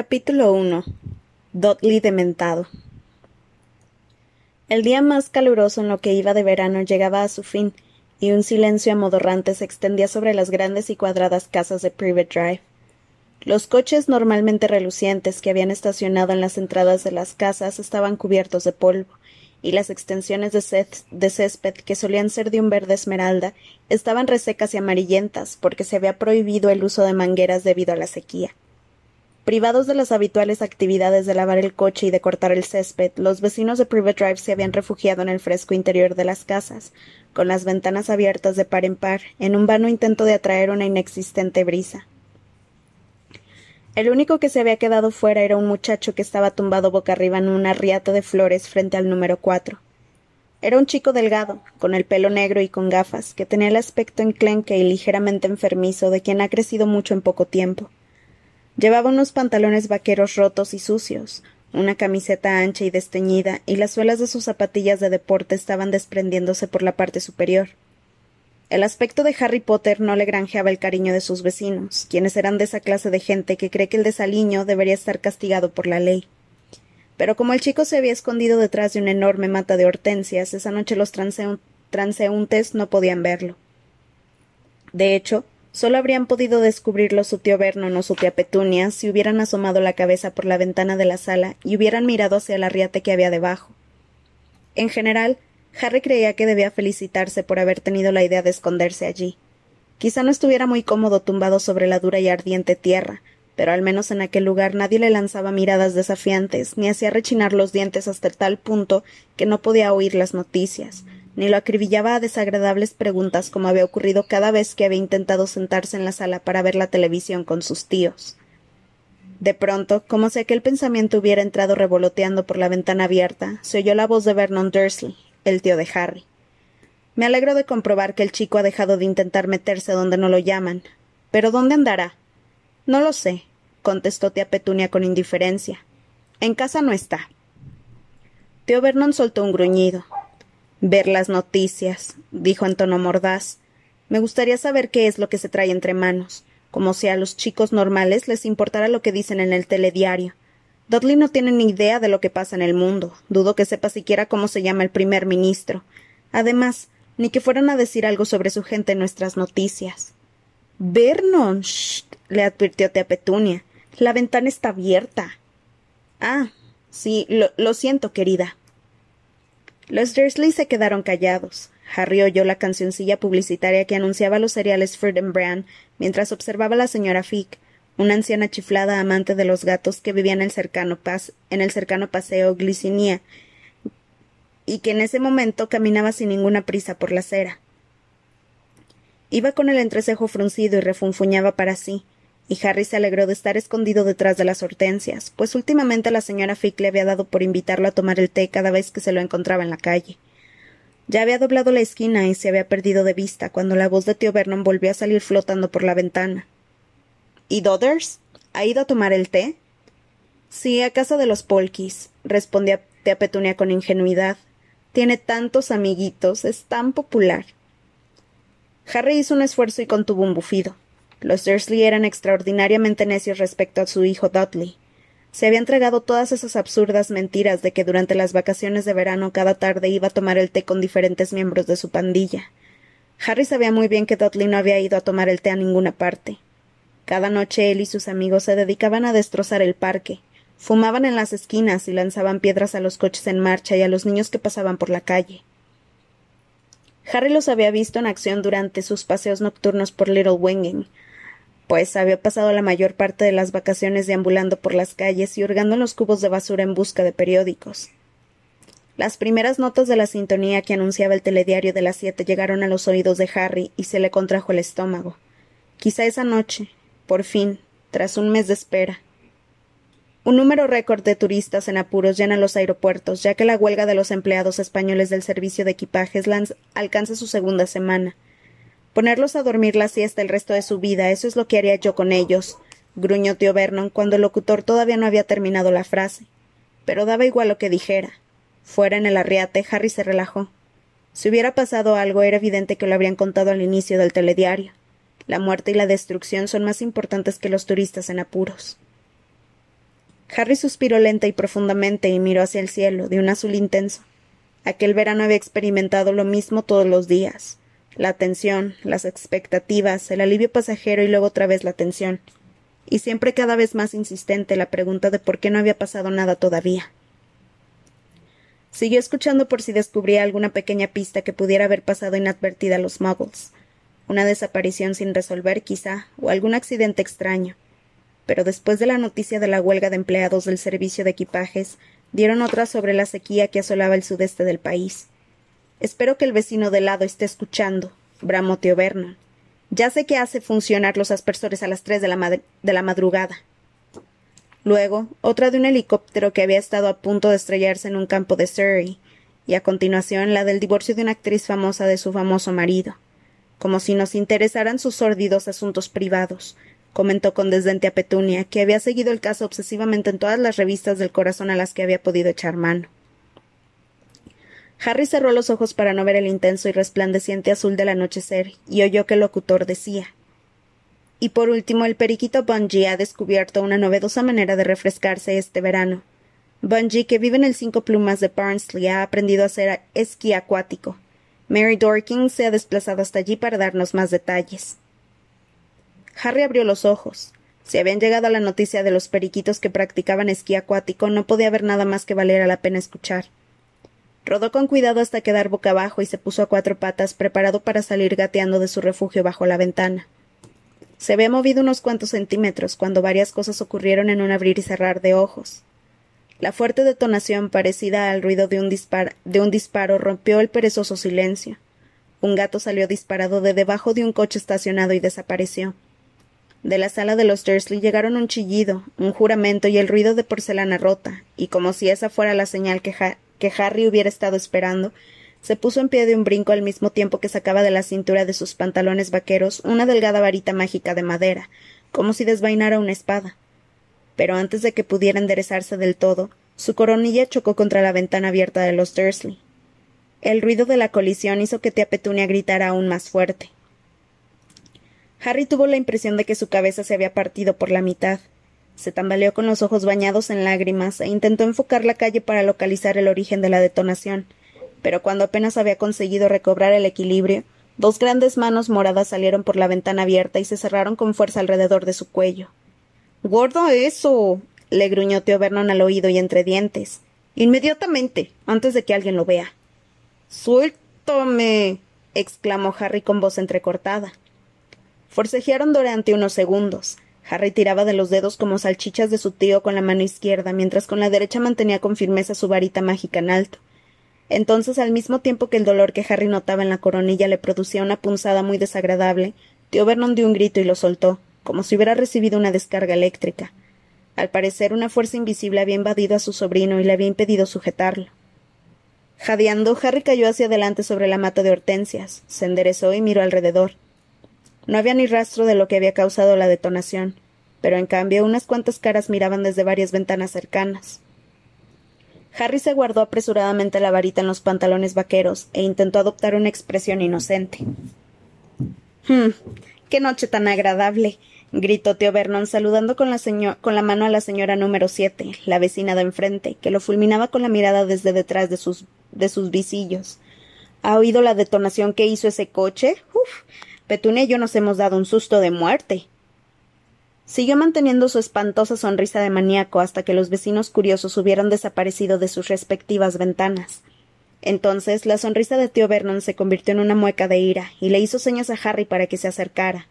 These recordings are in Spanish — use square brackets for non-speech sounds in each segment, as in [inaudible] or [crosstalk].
Capítulo 1 Dudley dementado El día más caluroso en lo que iba de verano llegaba a su fin, y un silencio amodorrante se extendía sobre las grandes y cuadradas casas de Privet Drive. Los coches normalmente relucientes que habían estacionado en las entradas de las casas estaban cubiertos de polvo, y las extensiones de, de, césped, que solían ser de un verde esmeralda, estaban resecas y amarillentas, porque se había prohibido el uso de mangueras debido a la sequía. Privados de las habituales actividades de lavar el coche y de cortar el césped, los vecinos de Private Drive se habían refugiado en el fresco interior de las casas, con las ventanas abiertas de par en par, en un vano intento de atraer una inexistente brisa. El único que se había quedado fuera era un muchacho que estaba tumbado boca arriba en una riata de flores frente al número cuatro. Era un chico delgado, con el pelo negro y con gafas, que tenía el aspecto enclenque y ligeramente enfermizo de quien ha crecido mucho en poco tiempo. Llevaba unos pantalones vaqueros rotos y sucios, una camiseta ancha y desteñida, y las suelas de sus zapatillas de deporte estaban desprendiéndose por la parte superior. El aspecto de Harry Potter no le granjeaba el cariño de sus vecinos, quienes eran de esa clase de gente que cree que el desaliño debería estar castigado por la ley. Pero como el chico se había escondido detrás de una enorme mata de hortensias, esa noche los transeúntes no podían verlo. De hecho, Solo habrían podido descubrirlo su tío Vernon o su tía Petunia si hubieran asomado la cabeza por la ventana de la sala y hubieran mirado hacia la riate que había debajo. En general, Harry creía que debía felicitarse por haber tenido la idea de esconderse allí. Quizá no estuviera muy cómodo tumbado sobre la dura y ardiente tierra, pero al menos en aquel lugar nadie le lanzaba miradas desafiantes, ni hacía rechinar los dientes hasta tal punto que no podía oír las noticias, ni lo acribillaba a desagradables preguntas como había ocurrido cada vez que había intentado sentarse en la sala para ver la televisión con sus tíos. De pronto, como si aquel pensamiento hubiera entrado revoloteando por la ventana abierta, se oyó la voz de Vernon Dursley, el tío de Harry. Me alegro de comprobar que el chico ha dejado de intentar meterse donde no lo llaman. ¿Pero dónde andará? No lo sé, contestó tía Petunia con indiferencia. En casa no está. Tío Vernon soltó un gruñido. Ver las noticias, dijo en tono mordaz. Me gustaría saber qué es lo que se trae entre manos, como si a los chicos normales les importara lo que dicen en el telediario. Dudley no tiene ni idea de lo que pasa en el mundo. Dudo que sepa siquiera cómo se llama el primer ministro. Además, ni que fueran a decir algo sobre su gente en nuestras noticias. Vernon, shh, le advirtió tía Petunia. La ventana está abierta. Ah, sí, lo, lo siento, querida. Los Dursley se quedaron callados. Harry oyó la cancioncilla publicitaria que anunciaba los cereales Fruit and Bran mientras observaba a la señora Fick, una anciana chiflada amante de los gatos que vivía en el cercano, en el cercano paseo Glicinia y que en ese momento caminaba sin ninguna prisa por la acera. Iba con el entrecejo fruncido y refunfuñaba para sí, y Harry se alegró de estar escondido detrás de las hortensias, pues últimamente la señora Fick le había dado por invitarlo a tomar el té cada vez que se lo encontraba en la calle. Ya había doblado la esquina y se había perdido de vista cuando la voz de tío Vernon volvió a salir flotando por la ventana. ¿Y Dodders? ¿Ha ido a tomar el té? Sí, a casa de los Polkis, respondió tía Petunia con ingenuidad. Tiene tantos amiguitos, es tan popular. Harry hizo un esfuerzo y contuvo un bufido. Los Dursley eran extraordinariamente necios respecto a su hijo Dudley. Se había entregado todas esas absurdas mentiras de que durante las vacaciones de verano cada tarde iba a tomar el té con diferentes miembros de su pandilla. Harry sabía muy bien que Dudley no había ido a tomar el té a ninguna parte. Cada noche él y sus amigos se dedicaban a destrozar el parque, fumaban en las esquinas y lanzaban piedras a los coches en marcha y a los niños que pasaban por la calle. Harry los había visto en acción durante sus paseos nocturnos por Little pues había pasado la mayor parte de las vacaciones deambulando por las calles y hurgando en los cubos de basura en busca de periódicos. Las primeras notas de la sintonía que anunciaba el telediario de las siete llegaron a los oídos de Harry y se le contrajo el estómago. Quizá esa noche, por fin, tras un mes de espera. Un número récord de turistas en apuros llena los aeropuertos, ya que la huelga de los empleados españoles del servicio de equipajes alcanza su segunda semana Ponerlos a dormir la siesta el resto de su vida, eso es lo que haría yo con ellos, gruñó tío Vernon cuando el locutor todavía no había terminado la frase. Pero daba igual lo que dijera. Fuera en el arriate, Harry se relajó. Si hubiera pasado algo, era evidente que lo habrían contado al inicio del telediario. La muerte y la destrucción son más importantes que los turistas en apuros. Harry suspiró lenta y profundamente y miró hacia el cielo, de un azul intenso. Aquel verano había experimentado lo mismo todos los días. La tensión, las expectativas, el alivio pasajero y luego otra vez la tensión. Y siempre cada vez más insistente la pregunta de por qué no había pasado nada todavía. Siguió escuchando por si descubría alguna pequeña pista que pudiera haber pasado inadvertida a los muggles. Una desaparición sin resolver, quizá, o algún accidente extraño. Pero después de la noticia de la huelga de empleados del servicio de equipajes, dieron otra sobre la sequía que asolaba el sudeste del país. Espero que el vecino de lado esté escuchando, bramó tío Vernon. Ya sé que hace funcionar los aspersores a las tres de la, de la madrugada. Luego, otra de un helicóptero que había estado a punto de estrellarse en un campo de Surrey, y a continuación la del divorcio de una actriz famosa de su famoso marido. Como si nos interesaran sus sórdidos asuntos privados, comentó con desdente a Petunia, que había seguido el caso obsesivamente en todas las revistas del corazón a las que había podido echar mano. Harry cerró los ojos para no ver el intenso y resplandeciente azul del anochecer y oyó que el locutor decía Y por último, el periquito Bungie ha descubierto una novedosa manera de refrescarse este verano. Bungie, que vive en el Cinco Plumas de Barnsley, ha aprendido a hacer esquí acuático. Mary Dorking se ha desplazado hasta allí para darnos más detalles. Harry abrió los ojos. Si habían llegado a la noticia de los periquitos que practicaban esquí acuático, no podía haber nada más que valiera la pena escuchar. Rodó con cuidado hasta quedar boca abajo y se puso a cuatro patas, preparado para salir gateando de su refugio bajo la ventana. Se había movido unos cuantos centímetros cuando varias cosas ocurrieron en un abrir y cerrar de ojos. La fuerte detonación, parecida al ruido de un, disparo, rompió el perezoso silencio. Un gato salió disparado de debajo de un coche estacionado y desapareció. De la sala de los Dursley llegaron un chillido, un juramento y el ruido de porcelana rota, y como si esa fuera la señal que, que Harry hubiera estado esperando, se puso en pie de un brinco al mismo tiempo que sacaba de la cintura de sus pantalones vaqueros una delgada varita mágica de madera, como si desvainara una espada. Pero antes de que pudiera enderezarse del todo, su coronilla chocó contra la ventana abierta de los Dursley. El ruido de la colisión hizo que tía Petunia gritara aún más fuerte. Harry tuvo la impresión de que su cabeza se había partido por la mitad. Se tambaleó con los ojos bañados en lágrimas e intentó enfocar la calle para localizar el origen de la detonación. Pero cuando apenas había conseguido recobrar el equilibrio, dos grandes manos moradas salieron por la ventana abierta y se cerraron con fuerza alrededor de su cuello. Gordo eso. le gruñó tío Vernon al oído y entre dientes. Inmediatamente, antes de que alguien lo vea. Suéltame. exclamó Harry con voz entrecortada. Forcejearon durante unos segundos. Harry tiraba de los dedos como salchichas de su tío con la mano izquierda, mientras con la derecha mantenía con firmeza su varita mágica en alto. Entonces, al mismo tiempo que el dolor que Harry notaba en la coronilla le producía una punzada muy desagradable, tío Vernon dio un grito y lo soltó, como si hubiera recibido una descarga eléctrica. Al parecer, una fuerza invisible había invadido a su sobrino y le había impedido sujetarlo. Jadeando, Harry cayó hacia adelante sobre la mata de hortensias, se enderezó y miró alrededor. No había ni rastro de lo que había causado la detonación, pero en cambio unas cuantas caras miraban desde varias ventanas cercanas. Harry se guardó apresuradamente la varita en los pantalones vaqueros e intentó adoptar una expresión inocente. Hm, qué noche tan agradable, gritó tío Vernon saludando con la, con la mano a la señora número siete, la vecina de enfrente, que lo fulminaba con la mirada desde detrás de sus, de sus visillos. ¿Ha oído la detonación que hizo ese coche? Uf, Petunia y yo nos hemos dado un susto de muerte. Siguió manteniendo su espantosa sonrisa de maníaco hasta que los vecinos curiosos hubieran desaparecido de sus respectivas ventanas. Entonces la sonrisa de tío Vernon se convirtió en una mueca de ira y le hizo señas a Harry para que se acercara.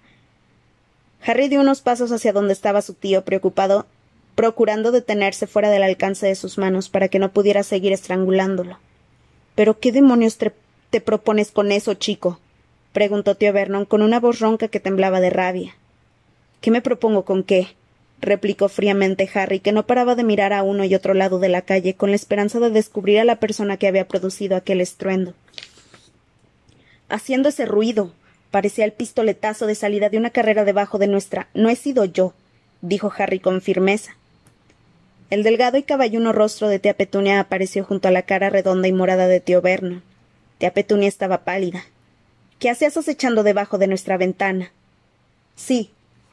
Harry dio unos pasos hacia donde estaba su tío, preocupado, procurando detenerse fuera del alcance de sus manos para que no pudiera seguir estrangulándolo. Pero qué demonios te propones con eso, chico preguntó tío Vernon con una voz ronca que temblaba de rabia. ¿Qué me propongo con qué? replicó fríamente Harry, que no paraba de mirar a uno y otro lado de la calle con la esperanza de descubrir a la persona que había producido aquel estruendo. Haciendo ese ruido. Parecía el pistoletazo de salida de una carrera debajo de nuestra. No he sido yo, dijo Harry con firmeza. El delgado y caballuno rostro de tía Petunia apareció junto a la cara redonda y morada de tío Vernon. Tía Petunia estaba pálida. ¿Qué hacías acechando debajo de nuestra ventana? Sí,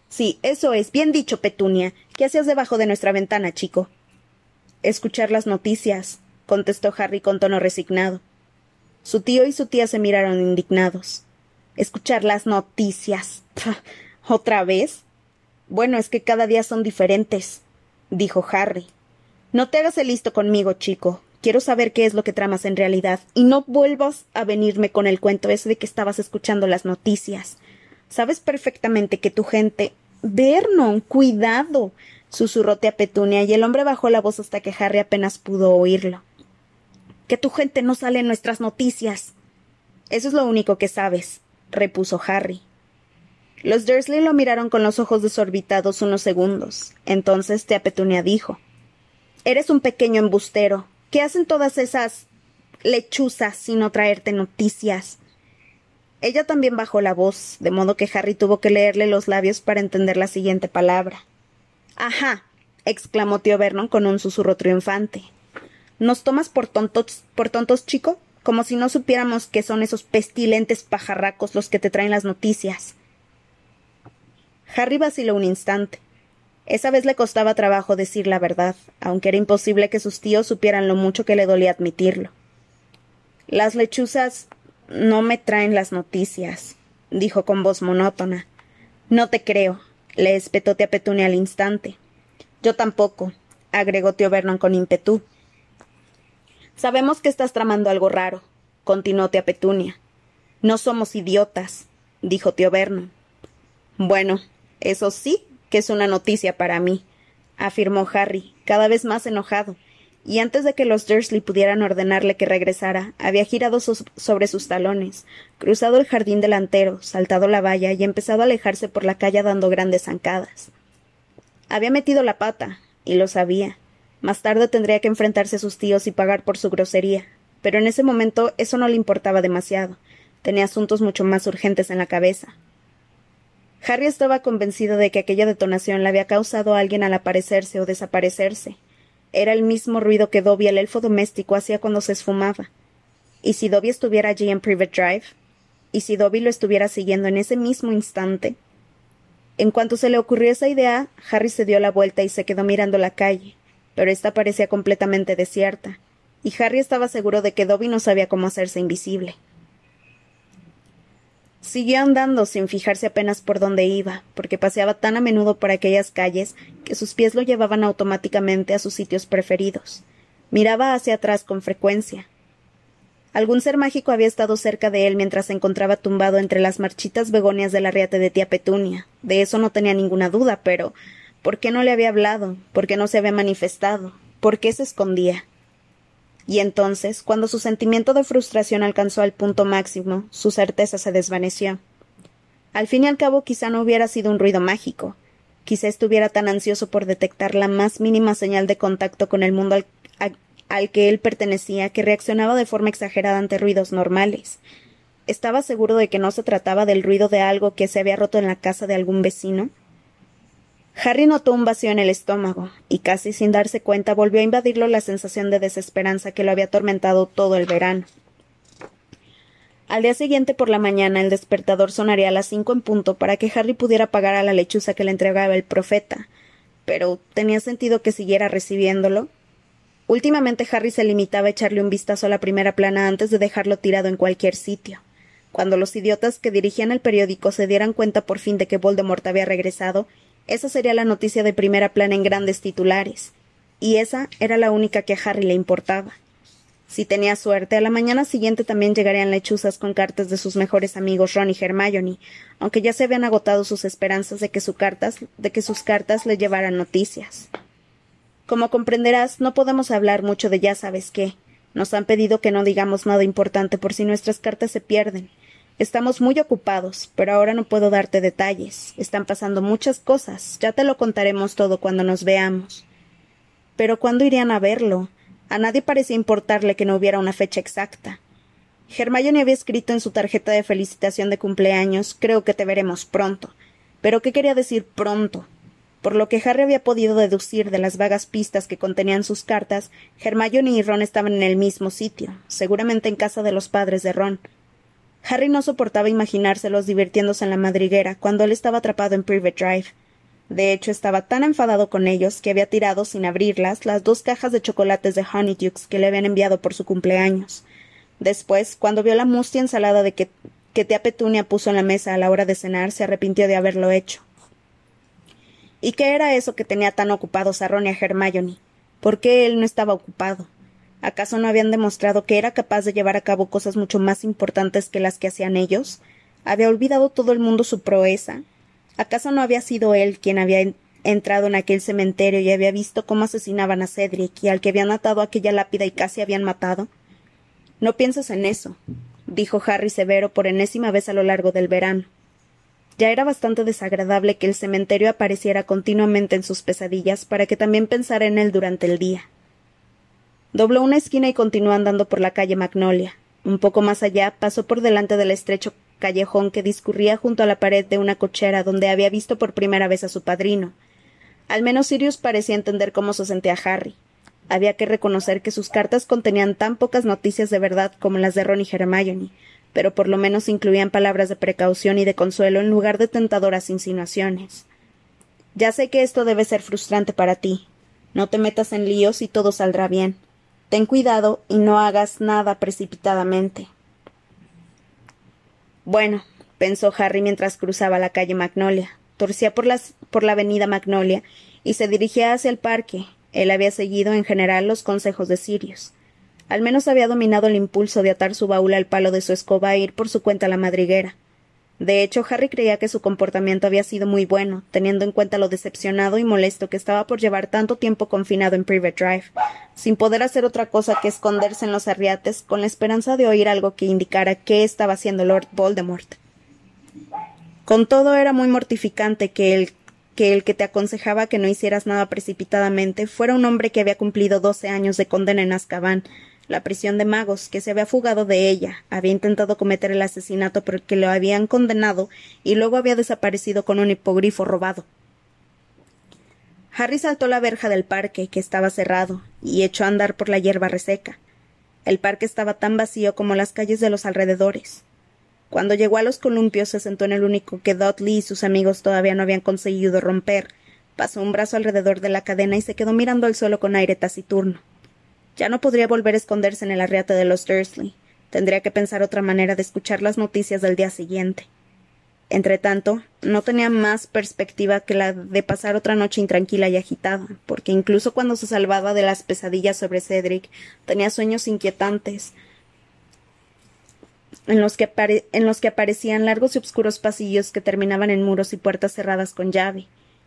sí, eso es, bien dicho, Petunia. ¿Qué hacías debajo de nuestra ventana, chico? escuchar las noticias, contestó Harry con tono resignado. Su tío y su tía se miraron indignados. Escuchar las noticias. [laughs] ¿Otra vez? Bueno, es que cada día son diferentes, dijo Harry. No te hagas el listo conmigo, chico. Quiero saber qué es lo que tramas en realidad, y no vuelvas a venirme con el cuento ese de que estabas escuchando las noticias. Sabes perfectamente que tu gente. Vernon, cuidado. susurró tía Petunia, y el hombre bajó la voz hasta que Harry apenas pudo oírlo que tu gente no sale en nuestras noticias. Eso es lo único que sabes, repuso Harry. Los Dursley lo miraron con los ojos desorbitados unos segundos. Entonces tía Petunia dijo Eres un pequeño embustero. ¿Qué hacen todas esas lechuzas sino traerte noticias? Ella también bajó la voz, de modo que Harry tuvo que leerle los labios para entender la siguiente palabra. Ajá, exclamó tío Vernon con un susurro triunfante. ¿Nos tomas por tontos, por tontos, chico? Como si no supiéramos que son esos pestilentes pajarracos los que te traen las noticias. Harry vaciló un instante. Esa vez le costaba trabajo decir la verdad, aunque era imposible que sus tíos supieran lo mucho que le dolía admitirlo. Las lechuzas no me traen las noticias, dijo con voz monótona. No te creo, le espetó tía Petunia al instante. Yo tampoco, agregó tío Vernon con ímpetu. Sabemos que estás tramando algo raro, continuó tía Petunia. No somos idiotas, dijo tío Vernon. Bueno, eso sí que es una noticia para mí, afirmó Harry, cada vez más enojado, y antes de que los Dursley pudieran ordenarle que regresara, había girado sobre sus talones, cruzado el jardín delantero, saltado la valla y empezado a alejarse por la calle dando grandes zancadas. Había metido la pata, y lo sabía, más tarde tendría que enfrentarse a sus tíos y pagar por su grosería. Pero en ese momento eso no le importaba demasiado. Tenía asuntos mucho más urgentes en la cabeza. Harry estaba convencido de que aquella detonación la había causado a alguien al aparecerse o desaparecerse. Era el mismo ruido que Dobby, el elfo doméstico, hacía cuando se esfumaba. ¿Y si Dobby estuviera allí en Private Drive? ¿Y si Dobby lo estuviera siguiendo en ese mismo instante? En cuanto se le ocurrió esa idea, Harry se dio la vuelta y se quedó mirando la calle, pero esta parecía completamente desierta, y Harry estaba seguro de que Dobby no sabía cómo hacerse invisible. Siguió andando sin fijarse apenas por dónde iba, porque paseaba tan a menudo por aquellas calles que sus pies lo llevaban automáticamente a sus sitios preferidos. Miraba hacia atrás con frecuencia. Algún ser mágico había estado cerca de él mientras se encontraba tumbado entre las marchitas begonias del arriate de tía Petunia. De eso no tenía ninguna duda, pero ¿Por qué no le había hablado? ¿Por qué no se había manifestado? ¿Por qué se escondía? Y entonces, cuando su sentimiento de frustración alcanzó el punto máximo, su certeza se desvaneció. Al fin y al cabo, quizá no hubiera sido un ruido mágico. Quizá estuviera tan ansioso por detectar la más mínima señal de contacto con el mundo al, al que él pertenecía que reaccionaba de forma exagerada ante ruidos normales. ¿Estaba seguro de que no se trataba del ruido de algo que se había roto en la casa de algún vecino? Harry notó un vacío en el estómago, y casi sin darse cuenta volvió a invadirlo la sensación de desesperanza que lo había atormentado todo el verano. Al día siguiente por la mañana el despertador sonaría a las cinco en punto para que Harry pudiera pagar a la lechuza que le entregaba el profeta. Pero ¿tenía sentido que siguiera recibiéndolo? Últimamente Harry se limitaba a echarle un vistazo a la primera plana antes de dejarlo tirado en cualquier sitio. Cuando los idiotas que dirigían el periódico se dieran cuenta por fin de que Voldemort había regresado, esa sería la noticia de primera plana en grandes titulares. Y esa era la única que a Harry le importaba. Si tenía suerte, a la mañana siguiente también llegarían lechuzas con cartas de sus mejores amigos Ron y Hermione, aunque ya se habían agotado sus esperanzas de que, de que sus cartas le llevaran noticias. Como comprenderás, no podemos hablar mucho de ya sabes qué. Nos han pedido que no digamos nada importante por si nuestras cartas se pierden, Estamos muy ocupados, pero ahora no puedo darte detalles. Están pasando muchas cosas. Ya te lo contaremos todo cuando nos veamos. Pero ¿cuándo irían a verlo? A nadie parecía importarle que no hubiera una fecha exacta. Hermione había escrito en su tarjeta de felicitación de cumpleaños Creo que te veremos pronto. Pero ¿qué quería decir pronto? Por lo que Harry había podido deducir de las vagas pistas que contenían sus cartas, Hermione y Ron estaban en el mismo sitio, seguramente en casa de los padres de Ron, Harry no soportaba imaginárselos divirtiéndose en la madriguera cuando él estaba atrapado en Private Drive. De hecho, estaba tan enfadado con ellos que había tirado, sin abrirlas, las dos cajas de chocolates de Honeydukes que le habían enviado por su cumpleaños. Después, cuando vio la mustia ensalada de que, que tía Petunia puso en la mesa a la hora de cenar, se arrepintió de haberlo hecho. ¿Y qué era eso que tenía tan ocupados a Ron y a Hermione? ¿Por qué él no estaba ocupado? ¿Acaso no habían demostrado que era capaz de llevar a cabo cosas mucho más importantes que las que hacían ellos? ¿Había olvidado todo el mundo su proeza? ¿Acaso no había sido él quien había entrado en aquel cementerio y había visto cómo asesinaban a Cedric y al que habían atado a aquella lápida y casi habían matado? No pienses en eso, dijo Harry severo por enésima vez a lo largo del verano. Ya era bastante desagradable que el cementerio apareciera continuamente en sus pesadillas para que también pensara en él durante el día. Dobló una esquina y continuó andando por la calle Magnolia. Un poco más allá pasó por delante del estrecho callejón que discurría junto a la pared de una cochera donde había visto por primera vez a su padrino. Al menos Sirius parecía entender cómo se sentía Harry. Había que reconocer que sus cartas contenían tan pocas noticias de verdad como las de Ron y Hermione, pero por lo menos incluían palabras de precaución y de consuelo en lugar de tentadoras insinuaciones. Ya sé que esto debe ser frustrante para ti. No te metas en líos y todo saldrá bien. Ten cuidado y no hagas nada precipitadamente. Bueno, pensó Harry mientras cruzaba la calle Magnolia. Torcía por, por la avenida Magnolia y se dirigía hacia el parque. Él había seguido en general los consejos de Sirius. Al menos había dominado el impulso de atar su baúl al palo de su escoba e ir por su cuenta a la madriguera. De hecho, Harry creía que su comportamiento había sido muy bueno, teniendo en cuenta lo decepcionado y molesto que estaba por llevar tanto tiempo confinado en Private Drive, sin poder hacer otra cosa que esconderse en los arriates con la esperanza de oír algo que indicara qué estaba haciendo Lord Voldemort. Con todo era muy mortificante que el que el que te aconsejaba que no hicieras nada precipitadamente fuera un hombre que había cumplido doce años de condena en Azkaban, la prisión de magos, que se había fugado de ella, había intentado cometer el asesinato por el que lo habían condenado y luego había desaparecido con un hipogrifo robado. Harry saltó la verja del parque, que estaba cerrado, y echó a andar por la hierba reseca. El parque estaba tan vacío como las calles de los alrededores. Cuando llegó a los columpios se sentó en el único que Dudley y sus amigos todavía no habían conseguido romper, pasó un brazo alrededor de la cadena y se quedó mirando al suelo con aire taciturno. Ya no podría volver a esconderse en el arriate de los Dursley. Tendría que pensar otra manera de escuchar las noticias del día siguiente. Entretanto, no tenía más perspectiva que la de pasar otra noche intranquila y agitada, porque incluso cuando se salvaba de las pesadillas sobre Cedric, tenía sueños inquietantes, en los, que en los que aparecían largos y oscuros pasillos que terminaban en muros y puertas cerradas con llave,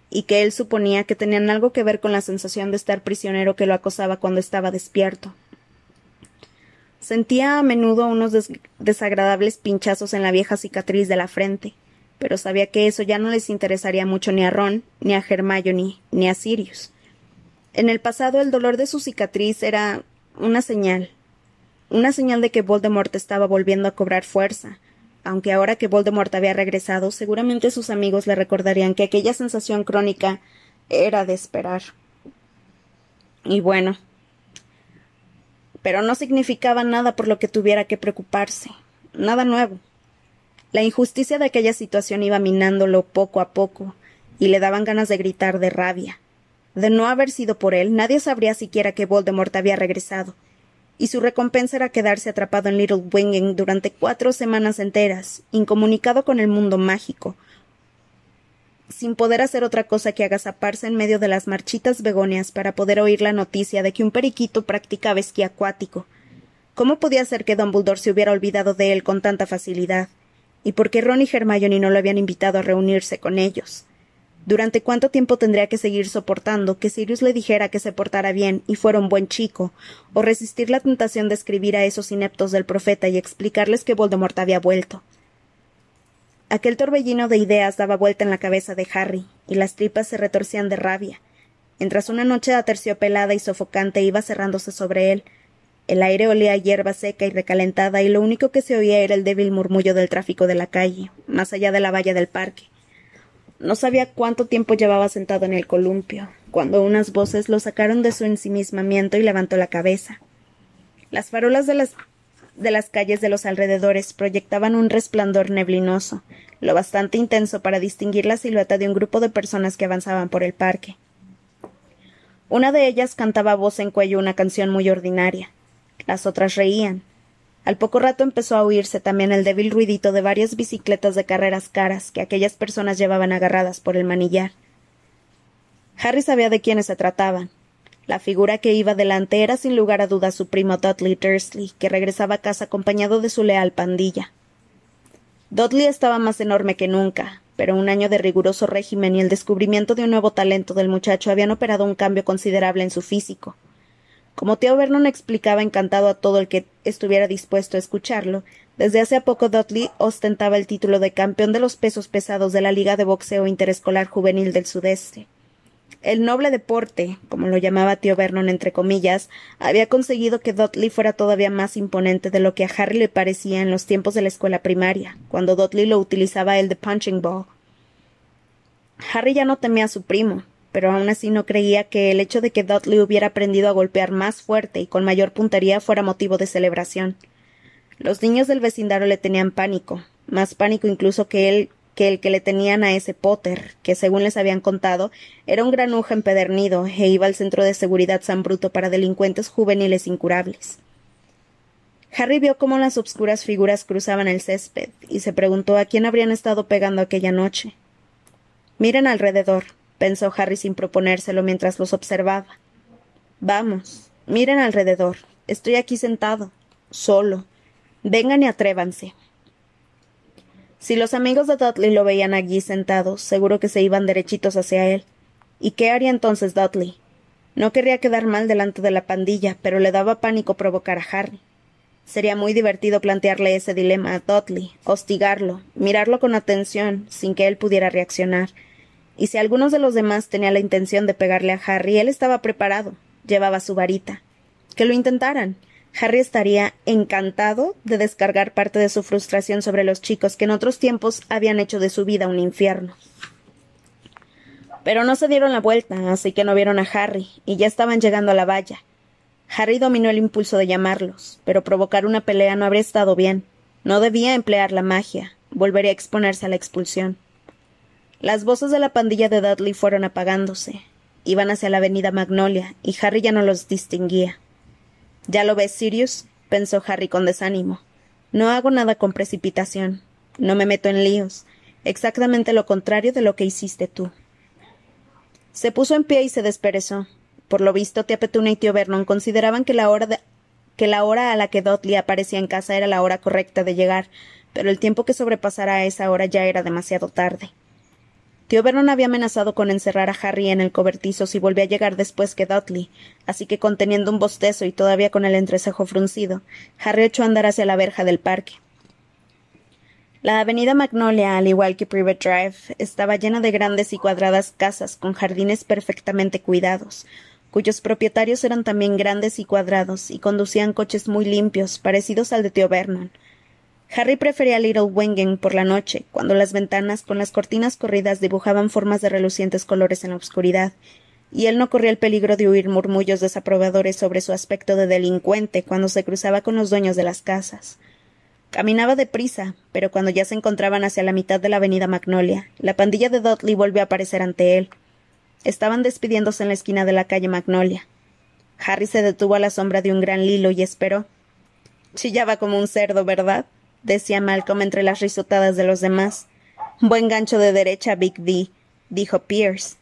y que él suponía que tenían algo que ver con la sensación de estar prisionero que lo acosaba cuando estaba despierto. Sentía a menudo unos desagradables pinchazos en la vieja cicatriz de la frente, pero sabía que eso ya no les interesaría mucho ni a Ron, ni a Hermione, ni a Sirius. En el pasado el dolor de su cicatriz era una señal, una señal de que Voldemort estaba volviendo a cobrar fuerza, aunque ahora que Voldemort había regresado, seguramente sus amigos le recordarían que aquella sensación crónica era de esperar. Y bueno, pero no significaba nada por lo que tuviera que preocuparse, nada nuevo. La injusticia de aquella situación iba minándolo poco a poco, y le daban ganas de gritar de rabia. De no haber sido por él, nadie sabría siquiera que Voldemort había regresado, y su recompensa era quedarse atrapado en Little Winging durante cuatro semanas enteras, incomunicado con el mundo mágico, sin poder hacer otra cosa que agazaparse en medio de las marchitas begonias para poder oír la noticia de que un periquito practicaba esquí acuático. ¿Cómo podía ser que Dumbledore se hubiera olvidado de él con tanta facilidad? ¿Y por qué Ron y Hermione no lo habían invitado a reunirse con ellos? ¿Durante cuánto tiempo tendría que seguir soportando que Sirius le dijera que se portara bien y fuera un buen chico, o resistir la tentación de escribir a esos ineptos del profeta y explicarles que Voldemort había vuelto? Aquel torbellino de ideas daba vuelta en la cabeza de Harry, y las tripas se retorcían de rabia, mientras una noche aterciopelada y sofocante iba cerrándose sobre él. El aire olía a hierba seca y recalentada, y lo único que se oía era el débil murmullo del tráfico de la calle, más allá de la valla del parque no sabía cuánto tiempo llevaba sentado en el columpio, cuando unas voces lo sacaron de su ensimismamiento y levantó la cabeza. Las farolas de las de las calles de los alrededores proyectaban un resplandor neblinoso, lo bastante intenso para distinguir la silueta de un grupo de personas que avanzaban por el parque. Una de ellas cantaba a voz en cuello una canción muy ordinaria. Las otras reían. Al poco rato empezó a oírse también el débil ruidito de varias bicicletas de carreras caras que aquellas personas llevaban agarradas por el manillar. Harry sabía de quiénes se trataban. La figura que iba delante era sin lugar a dudas su primo Dudley Dursley, que regresaba a casa acompañado de su leal pandilla. Dudley estaba más enorme que nunca, pero un año de riguroso régimen y el descubrimiento de un nuevo talento del muchacho habían operado un cambio considerable en su físico. Como tío Vernon explicaba encantado a todo el que estuviera dispuesto a escucharlo, desde hace poco Dudley ostentaba el título de campeón de los pesos pesados de la Liga de Boxeo Interescolar Juvenil del Sudeste. El noble deporte, como lo llamaba tío Vernon entre comillas, había conseguido que Dudley fuera todavía más imponente de lo que a Harry le parecía en los tiempos de la escuela primaria, cuando Dudley lo utilizaba el de punching ball. Harry ya no temía a su primo, pero aún así no creía que el hecho de que Dudley hubiera aprendido a golpear más fuerte y con mayor puntería fuera motivo de celebración. Los niños del vecindario le tenían pánico, más pánico incluso que él que el que le tenían a ese Potter, que según les habían contado, era un granuja empedernido e iba al centro de seguridad San Bruto para delincuentes juveniles incurables. Harry vio cómo las obscuras figuras cruzaban el césped y se preguntó a quién habrían estado pegando aquella noche. Miren alrededor, pensó Harry sin proponérselo mientras los observaba. Vamos, miren alrededor. Estoy aquí sentado, solo. Vengan y atrévanse. Si los amigos de Dudley lo veían allí sentado, seguro que se iban derechitos hacia él. ¿Y qué haría entonces Dudley? No querría quedar mal delante de la pandilla, pero le daba pánico provocar a Harry. Sería muy divertido plantearle ese dilema a Dudley, hostigarlo, mirarlo con atención, sin que él pudiera reaccionar. Y si algunos de los demás tenían la intención de pegarle a Harry, él estaba preparado, llevaba su varita. Que lo intentaran, Harry estaría encantado de descargar parte de su frustración sobre los chicos que en otros tiempos habían hecho de su vida un infierno. Pero no se dieron la vuelta, así que no vieron a Harry, y ya estaban llegando a la valla. Harry dominó el impulso de llamarlos, pero provocar una pelea no habría estado bien. No debía emplear la magia. Volvería a exponerse a la expulsión. Las voces de la pandilla de Dudley fueron apagándose. Iban hacia la avenida Magnolia, y Harry ya no los distinguía. Ya lo ves, Sirius, pensó Harry con desánimo. No hago nada con precipitación. No me meto en líos. Exactamente lo contrario de lo que hiciste tú. Se puso en pie y se desperezó. Por lo visto, tía Petuna y tío Vernon consideraban que la hora que la hora a la que Dudley aparecía en casa era la hora correcta de llegar, pero el tiempo que sobrepasara a esa hora ya era demasiado tarde. Tío Vernon había amenazado con encerrar a Harry en el cobertizo si volvía a llegar después que Dudley, así que conteniendo un bostezo y todavía con el entrecejo fruncido, Harry echó a andar hacia la verja del parque. La avenida Magnolia, al igual que Privet Drive, estaba llena de grandes y cuadradas casas con jardines perfectamente cuidados, cuyos propietarios eran también grandes y cuadrados y conducían coches muy limpios, parecidos al de tío Vernon, Harry prefería Little Wengen por la noche, cuando las ventanas con las cortinas corridas dibujaban formas de relucientes colores en la oscuridad, y él no corría el peligro de oír murmullos desaprobadores sobre su aspecto de delincuente cuando se cruzaba con los dueños de las casas. Caminaba deprisa, pero cuando ya se encontraban hacia la mitad de la avenida Magnolia, la pandilla de Dudley volvió a aparecer ante él. Estaban despidiéndose en la esquina de la calle Magnolia. Harry se detuvo a la sombra de un gran lilo y esperó. Chillaba como un cerdo, ¿verdad? Decía Malcolm entre las risotadas de los demás. Buen gancho de derecha, Big D, dijo Pierce.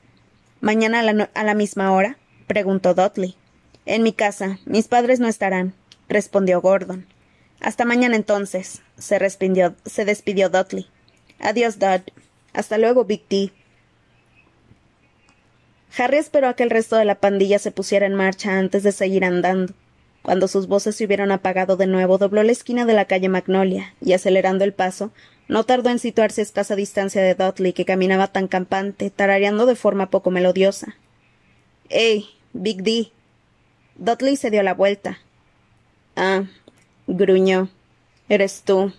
¿Mañana a la, misma hora? preguntó Dudley. En mi casa. Mis padres no estarán, respondió Gordon. Hasta mañana entonces, se, se despidió Dudley. Adiós, Dud. Hasta luego, Big D. Harry esperó a que el resto de la pandilla se pusiera en marcha antes de seguir andando. Cuando sus voces se hubieron apagado de nuevo, dobló la esquina de la calle Magnolia, y acelerando el paso, no tardó en situarse a escasa distancia de Dudley, que caminaba tan campante, tarareando de forma poco melodiosa. ¡Ey! Big D. Dudley se dio la vuelta. Ah, gruñó. Eres tú.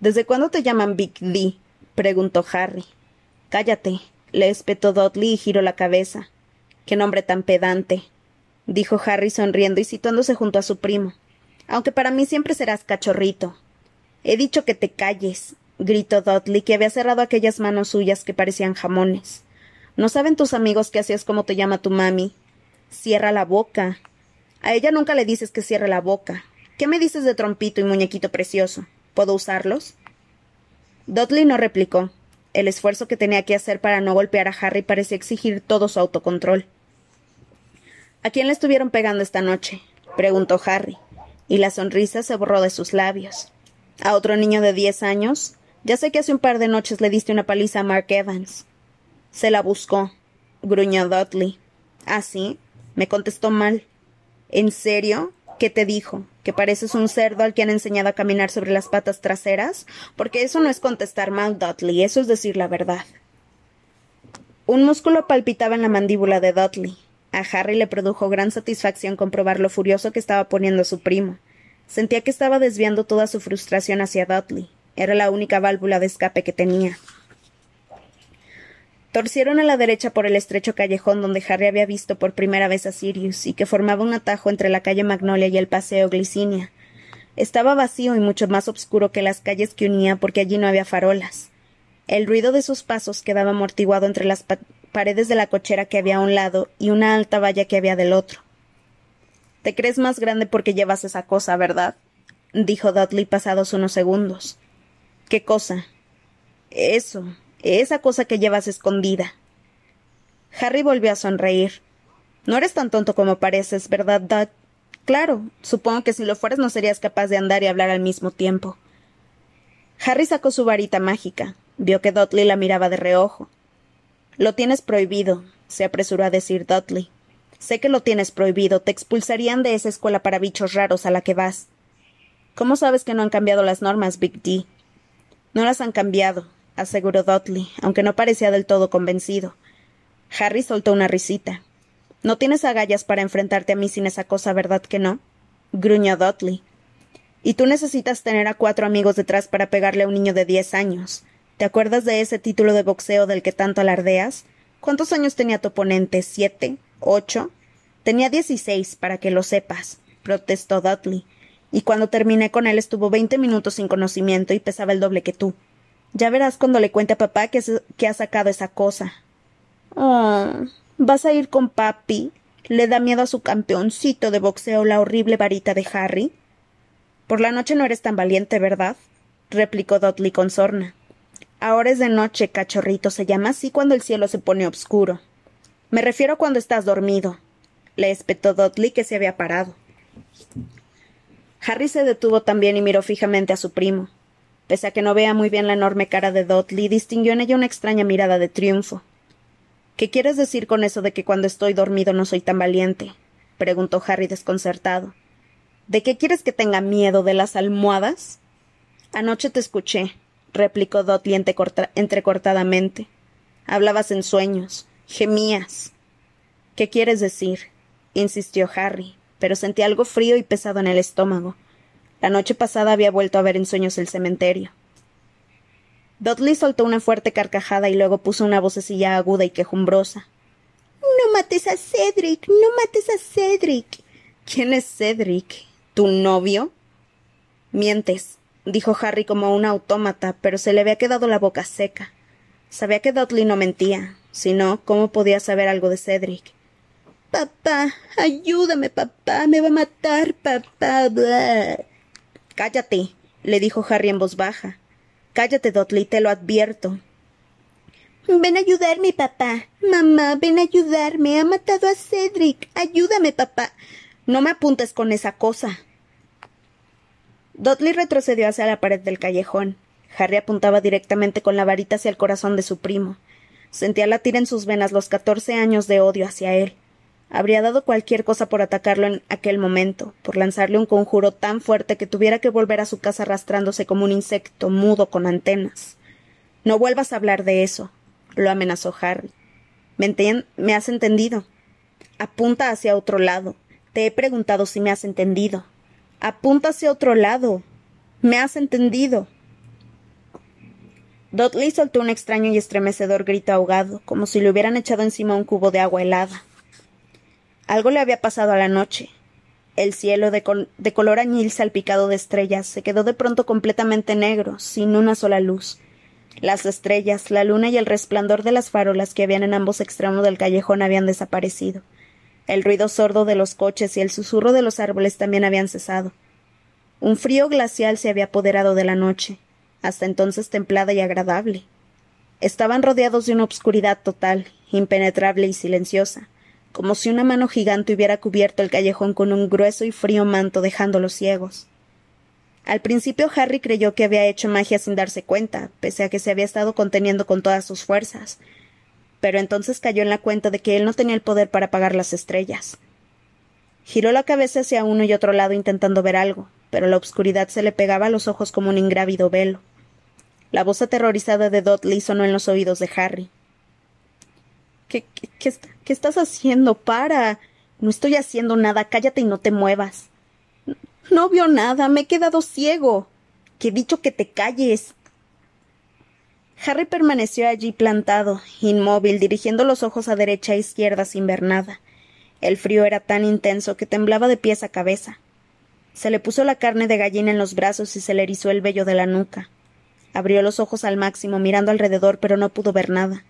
¿Desde cuándo te llaman Big D? preguntó Harry. Cállate, le espetó Dudley y giró la cabeza. Qué nombre tan pedante dijo Harry sonriendo y situándose junto a su primo. Aunque para mí siempre serás cachorrito. He dicho que te calles, gritó Dudley, que había cerrado aquellas manos suyas que parecían jamones. No saben tus amigos que así es como te llama tu mami. Cierra la boca. A ella nunca le dices que cierre la boca. ¿Qué me dices de trompito y muñequito precioso? ¿Puedo usarlos? Dudley no replicó. El esfuerzo que tenía que hacer para no golpear a Harry parecía exigir todo su autocontrol. ¿A quién le estuvieron pegando esta noche? preguntó Harry, y la sonrisa se borró de sus labios. ¿A otro niño de diez años? Ya sé que hace un par de noches le diste una paliza a Mark Evans. Se la buscó, gruñó Dudley. ¿Ah, sí? Me contestó mal. ¿En serio? ¿Qué te dijo? ¿Que pareces un cerdo al que han enseñado a caminar sobre las patas traseras? Porque eso no es contestar mal, Dudley, eso es decir la verdad. Un músculo palpitaba en la mandíbula de Dudley. A Harry le produjo gran satisfacción comprobar lo furioso que estaba poniendo su primo. Sentía que estaba desviando toda su frustración hacia Dudley. Era la única válvula de escape que tenía. Torcieron a la derecha por el estrecho callejón donde Harry había visto por primera vez a Sirius y que formaba un atajo entre la calle Magnolia y el paseo Glicinia. Estaba vacío y mucho más oscuro que las calles que unía porque allí no había farolas. El ruido de sus pasos quedaba amortiguado entre las paredes de la cochera que había a un lado y una alta valla que había del otro. Te crees más grande porque llevas esa cosa, ¿verdad? dijo Dudley pasados unos segundos. ¿Qué cosa? Eso, esa cosa que llevas escondida. Harry volvió a sonreír. No eres tan tonto como pareces, ¿verdad, Dud? Claro, supongo que si lo fueras no serías capaz de andar y hablar al mismo tiempo. Harry sacó su varita mágica. Vio que Dudley la miraba de reojo. Lo tienes prohibido, se apresuró a decir Dudley. Sé que lo tienes prohibido. Te expulsarían de esa escuela para bichos raros a la que vas. ¿Cómo sabes que no han cambiado las normas, Big D? No las han cambiado, aseguró Dudley, aunque no parecía del todo convencido. Harry soltó una risita. No tienes agallas para enfrentarte a mí sin esa cosa, ¿verdad que no? gruñó Dudley. Y tú necesitas tener a cuatro amigos detrás para pegarle a un niño de diez años. ¿Te acuerdas de ese título de boxeo del que tanto alardeas? ¿Cuántos años tenía tu oponente? ¿Siete? ¿Ocho? Tenía dieciséis, para que lo sepas, protestó Dudley. Y cuando terminé con él estuvo veinte minutos sin conocimiento y pesaba el doble que tú. Ya verás cuando le cuente a papá que, que ha sacado esa cosa. Oh, ¿vas a ir con papi? ¿Le da miedo a su campeoncito de boxeo la horrible varita de Harry? Por la noche no eres tan valiente, ¿verdad? replicó Dudley con sorna. Ahora es de noche, cachorrito. Se llama así cuando el cielo se pone oscuro. Me refiero a cuando estás dormido. Le espetó Dudley que se había parado. Harry se detuvo también y miró fijamente a su primo. Pese a que no vea muy bien la enorme cara de Dudley, distinguió en ella una extraña mirada de triunfo. ¿Qué quieres decir con eso de que cuando estoy dormido no soy tan valiente? preguntó Harry desconcertado. ¿De qué quieres que tenga miedo? ¿De las almohadas? Anoche te escuché, replicó Dudley entrecortadamente. Hablabas en sueños. Gemías. ¿Qué quieres decir? insistió Harry, pero sentía algo frío y pesado en el estómago. La noche pasada había vuelto a ver en sueños el cementerio. Dudley soltó una fuerte carcajada y luego puso una vocecilla aguda y quejumbrosa. No mates a Cedric. No mates a Cedric. ¿Quién es Cedric? ¿Tu novio? Mientes, dijo Harry como un autómata, pero se le había quedado la boca seca. Sabía que Dudley no mentía. Si no, ¿cómo podía saber algo de Cedric? Papá, ayúdame, papá, me va a matar, papá. Cállate, le dijo Harry en voz baja. Cállate, Dudley, te lo advierto. Ven a ayudarme, papá. Mamá, ven a ayudarme. Ha matado a Cedric. Ayúdame, papá. No me apuntes con esa cosa. Dudley retrocedió hacia la pared del callejón. Harry apuntaba directamente con la varita hacia el corazón de su primo. Sentía latir en sus venas los catorce años de odio hacia él. Habría dado cualquier cosa por atacarlo en aquel momento, por lanzarle un conjuro tan fuerte que tuviera que volver a su casa arrastrándose como un insecto mudo con antenas. No vuelvas a hablar de eso, lo amenazó Harry. ¿Me, ¿Me has entendido? Apunta hacia otro lado. Te he preguntado si me has entendido. Apunta hacia otro lado. ¿Me has entendido? Dudley soltó un extraño y estremecedor grito ahogado, como si le hubieran echado encima un cubo de agua helada. Algo le había pasado a la noche. El cielo de, de color añil salpicado de estrellas se quedó de pronto completamente negro, sin una sola luz. Las estrellas, la luna y el resplandor de las farolas que habían en ambos extremos del callejón habían desaparecido. El ruido sordo de los coches y el susurro de los árboles también habían cesado. Un frío glacial se había apoderado de la noche, hasta entonces templada y agradable. Estaban rodeados de una obscuridad total, impenetrable y silenciosa, como si una mano gigante hubiera cubierto el callejón con un grueso y frío manto dejándolos ciegos. Al principio Harry creyó que había hecho magia sin darse cuenta, pese a que se había estado conteniendo con todas sus fuerzas. Pero entonces cayó en la cuenta de que él no tenía el poder para apagar las estrellas. Giró la cabeza hacia uno y otro lado intentando ver algo, pero la oscuridad se le pegaba a los ojos como un ingrávido velo. La voz aterrorizada de Dudley sonó en los oídos de Harry. ¿Qué, qué, qué estás haciendo? Para. No estoy haciendo nada. Cállate y no te muevas. No vio nada, me he quedado ciego. Que he dicho que te calles. Harry permaneció allí plantado, inmóvil, dirigiendo los ojos a derecha e izquierda sin ver nada. El frío era tan intenso que temblaba de pies a cabeza. Se le puso la carne de gallina en los brazos y se le erizó el vello de la nuca. Abrió los ojos al máximo, mirando alrededor, pero no pudo ver nada.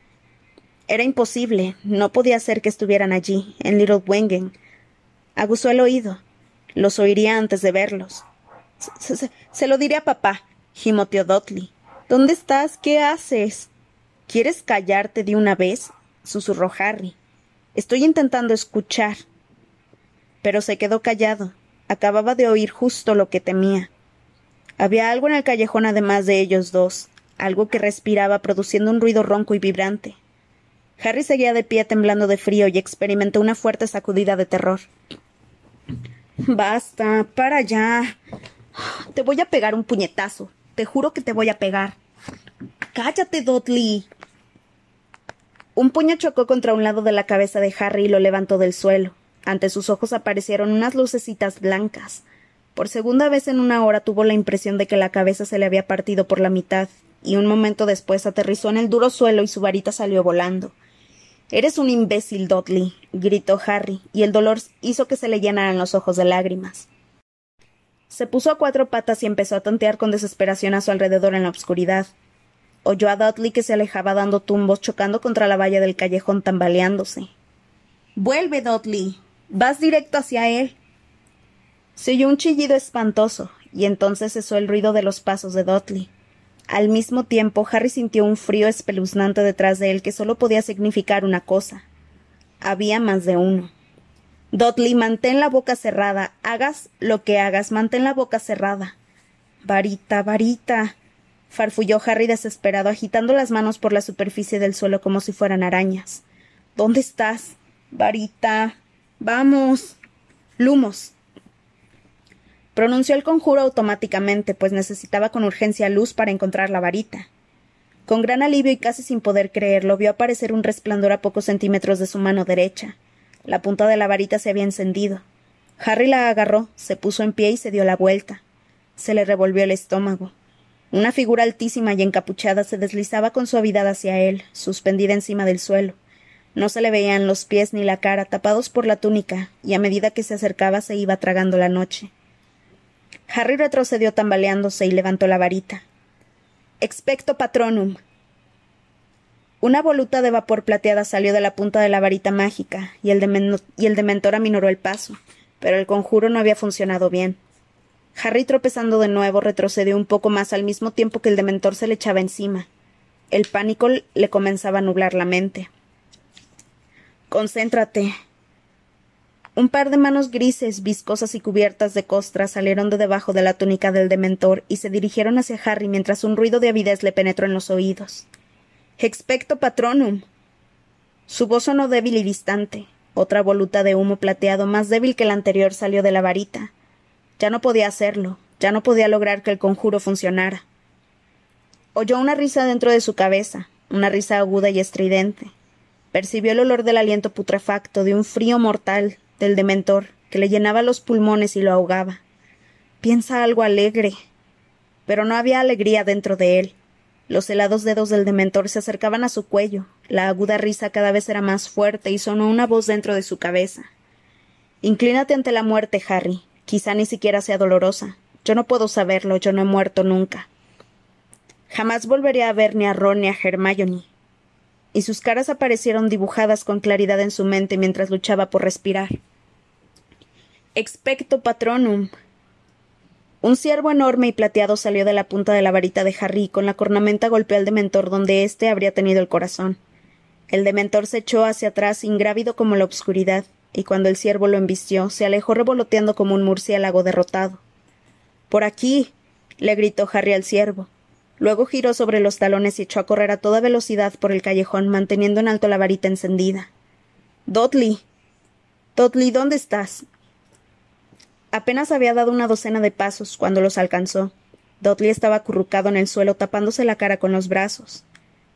Era imposible, no podía ser que estuvieran allí, en Little Wengen. Aguzó el oído. Los oiría antes de verlos. Se, lo diré a papá, Dudley. ¿Dónde estás? ¿Qué haces? ¿Quieres callarte de una vez? susurró Harry. Estoy intentando escuchar. Pero se quedó callado. Acababa de oír justo lo que temía. Había algo en el callejón además de ellos dos, algo que respiraba produciendo un ruido ronco y vibrante. Harry seguía de pie temblando de frío y experimentó una fuerte sacudida de terror. Basta, para ya. Te voy a pegar un puñetazo. Te juro que te voy a pegar. Cállate, Dudley. Un puño chocó contra un lado de la cabeza de Harry y lo levantó del suelo. Ante sus ojos aparecieron unas lucecitas blancas. Por segunda vez en una hora tuvo la impresión de que la cabeza se le había partido por la mitad, y un momento después aterrizó en el duro suelo y su varita salió volando. Eres un imbécil, Dudley, gritó Harry, y el dolor hizo que se le llenaran los ojos de lágrimas. Se puso a cuatro patas y empezó a tantear con desesperación a su alrededor en la oscuridad. Oyó a Dudley que se alejaba dando tumbos, chocando contra la valla del callejón, tambaleándose. Vuelve, Dudley. Vas directo hacia él. Se oyó un chillido espantoso, y entonces cesó el ruido de los pasos de Dudley. Al mismo tiempo, Harry sintió un frío espeluznante detrás de él que solo podía significar una cosa. Había más de uno. Dudley, mantén la boca cerrada. Hagas lo que hagas, mantén la boca cerrada. Varita, varita. farfulló Harry desesperado, agitando las manos por la superficie del suelo como si fueran arañas. ¿Dónde estás? Varita. Vamos. Lumos. Pronunció el conjuro automáticamente, pues necesitaba con urgencia luz para encontrar la varita. Con gran alivio y casi sin poder creerlo, vio aparecer un resplandor a pocos centímetros de su mano derecha. La punta de la varita se había encendido. Harry la agarró, se puso en pie y se dio la vuelta. Se le revolvió el estómago. Una figura altísima y encapuchada se deslizaba con suavidad hacia él, suspendida encima del suelo. No se le veían los pies ni la cara, tapados por la túnica, y a medida que se acercaba se iba tragando la noche. Harry retrocedió tambaleándose y levantó la varita. Expecto patronum. Una voluta de vapor plateada salió de la punta de la varita mágica, y el, y el dementor aminoró el paso, pero el conjuro no había funcionado bien. Harry, tropezando de nuevo, retrocedió un poco más al mismo tiempo que el dementor se le echaba encima. El pánico le comenzaba a nublar la mente. Concéntrate, un par de manos grises, viscosas y cubiertas de costras salieron de debajo de la túnica del dementor y se dirigieron hacia Harry mientras un ruido de avidez le penetró en los oídos. Expecto patronum. Su voz sonó débil y distante. Otra voluta de humo plateado, más débil que la anterior, salió de la varita. Ya no podía hacerlo, ya no podía lograr que el conjuro funcionara. Oyó una risa dentro de su cabeza, una risa aguda y estridente. Percibió el olor del aliento putrefacto, de un frío mortal, del dementor, que le llenaba los pulmones y lo ahogaba. Piensa algo alegre. Pero no había alegría dentro de él. Los helados dedos del dementor se acercaban a su cuello, la aguda risa cada vez era más fuerte y sonó una voz dentro de su cabeza. Inclínate ante la muerte, Harry. Quizá ni siquiera sea dolorosa. Yo no puedo saberlo, yo no he muerto nunca. Jamás volveré a ver ni a Ron ni a Hermione. Y sus caras aparecieron dibujadas con claridad en su mente mientras luchaba por respirar. Expecto patronum. Un ciervo enorme y plateado salió de la punta de la varita de Harry con la cornamenta golpeó al dementor donde éste habría tenido el corazón. El dementor se echó hacia atrás, ingrávido como la obscuridad, y cuando el ciervo lo embistió, se alejó revoloteando como un murciélago derrotado. Por aquí. le gritó Harry al ciervo. Luego giró sobre los talones y echó a correr a toda velocidad por el callejón, manteniendo en alto la varita encendida. Dudley. Dudley, ¿dónde estás? Apenas había dado una docena de pasos cuando los alcanzó. Dudley estaba acurrucado en el suelo, tapándose la cara con los brazos.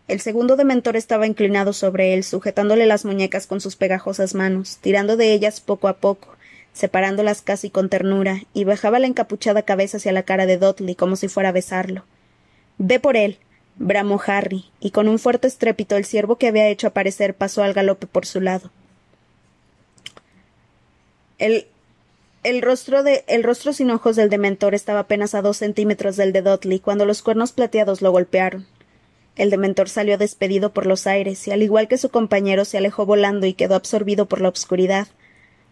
El segundo dementor estaba inclinado sobre él, sujetándole las muñecas con sus pegajosas manos, tirando de ellas poco a poco, separándolas casi con ternura, y bajaba la encapuchada cabeza hacia la cara de Dudley como si fuera a besarlo. Ve por él. bramó Harry, y con un fuerte estrépito el ciervo que había hecho aparecer pasó al galope por su lado. El, el rostro de el rostro sin ojos del dementor estaba apenas a dos centímetros del de Dudley cuando los cuernos plateados lo golpearon. El dementor salió despedido por los aires y al igual que su compañero se alejó volando y quedó absorbido por la obscuridad.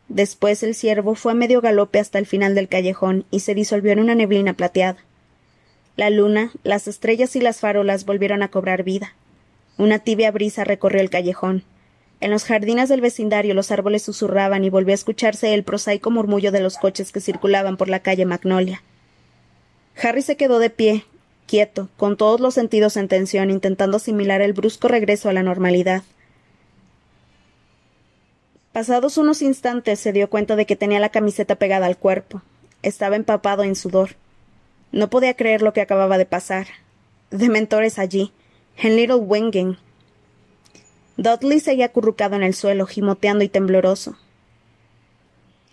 Después el ciervo fue a medio galope hasta el final del callejón y se disolvió en una neblina plateada. La luna, las estrellas y las farolas volvieron a cobrar vida. Una tibia brisa recorrió el callejón. En los jardines del vecindario los árboles susurraban y volvió a escucharse el prosaico murmullo de los coches que circulaban por la calle Magnolia. Harry se quedó de pie, quieto, con todos los sentidos en tensión, intentando asimilar el brusco regreso a la normalidad. Pasados unos instantes se dio cuenta de que tenía la camiseta pegada al cuerpo. Estaba empapado en sudor. No podía creer lo que acababa de pasar. Dementores allí, en Little. Dudley seguía acurrucado en el suelo, gimoteando y tembloroso.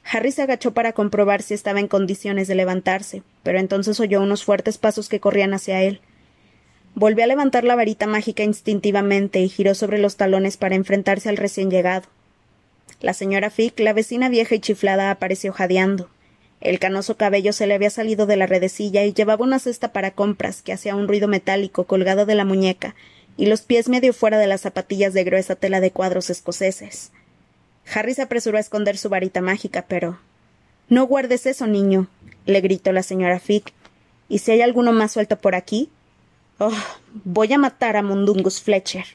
Harry se agachó para comprobar si estaba en condiciones de levantarse, pero entonces oyó unos fuertes pasos que corrían hacia él. Volvió a levantar la varita mágica instintivamente y giró sobre los talones para enfrentarse al recién llegado. La señora Fick, la vecina vieja y chiflada, apareció jadeando. El canoso cabello se le había salido de la redecilla y llevaba una cesta para compras que hacía un ruido metálico colgado de la muñeca y los pies medio fuera de las zapatillas de gruesa tela de cuadros escoceses. Harry se apresuró a esconder su varita mágica, pero. No guardes eso, niño, le gritó la señora Fick. ¿Y si hay alguno más suelto por aquí? Oh, voy a matar a Mundungus Fletcher.